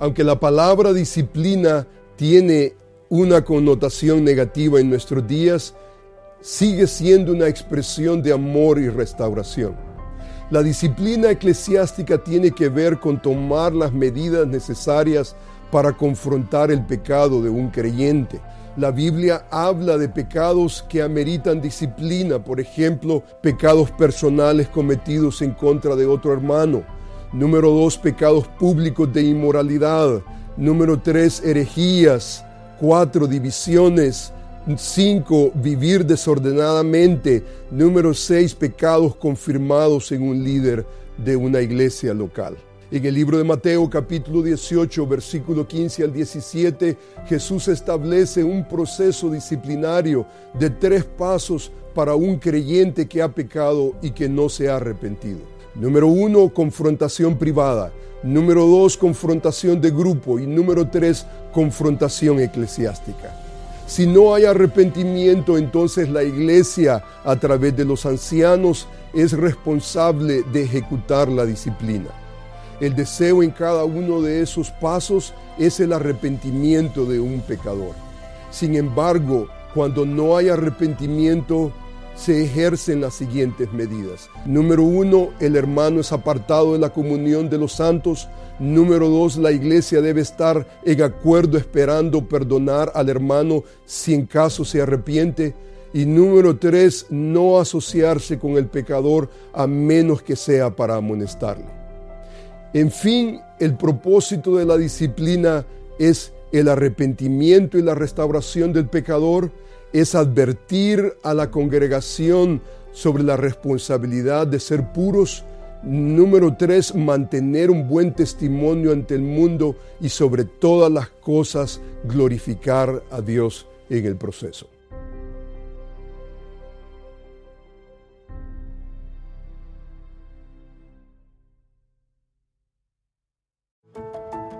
Aunque la palabra disciplina tiene una connotación negativa en nuestros días, sigue siendo una expresión de amor y restauración. La disciplina eclesiástica tiene que ver con tomar las medidas necesarias para confrontar el pecado de un creyente. La Biblia habla de pecados que ameritan disciplina, por ejemplo, pecados personales cometidos en contra de otro hermano, Número dos, pecados públicos de inmoralidad. Número tres, herejías. Cuatro, divisiones. Cinco, vivir desordenadamente. Número seis, pecados confirmados en un líder de una iglesia local. En el libro de Mateo capítulo 18, versículo 15 al 17, Jesús establece un proceso disciplinario de tres pasos para un creyente que ha pecado y que no se ha arrepentido. Número uno, confrontación privada. Número dos, confrontación de grupo. Y número tres, confrontación eclesiástica. Si no hay arrepentimiento, entonces la iglesia, a través de los ancianos, es responsable de ejecutar la disciplina. El deseo en cada uno de esos pasos es el arrepentimiento de un pecador. Sin embargo, cuando no hay arrepentimiento, se ejercen las siguientes medidas. Número uno, el hermano es apartado de la comunión de los santos. Número dos, la iglesia debe estar en acuerdo esperando perdonar al hermano si en caso se arrepiente. Y número tres, no asociarse con el pecador a menos que sea para amonestarle. En fin, el propósito de la disciplina es el arrepentimiento y la restauración del pecador es advertir a la congregación sobre la responsabilidad de ser puros. Número tres, mantener un buen testimonio ante el mundo y sobre todas las cosas glorificar a Dios en el proceso.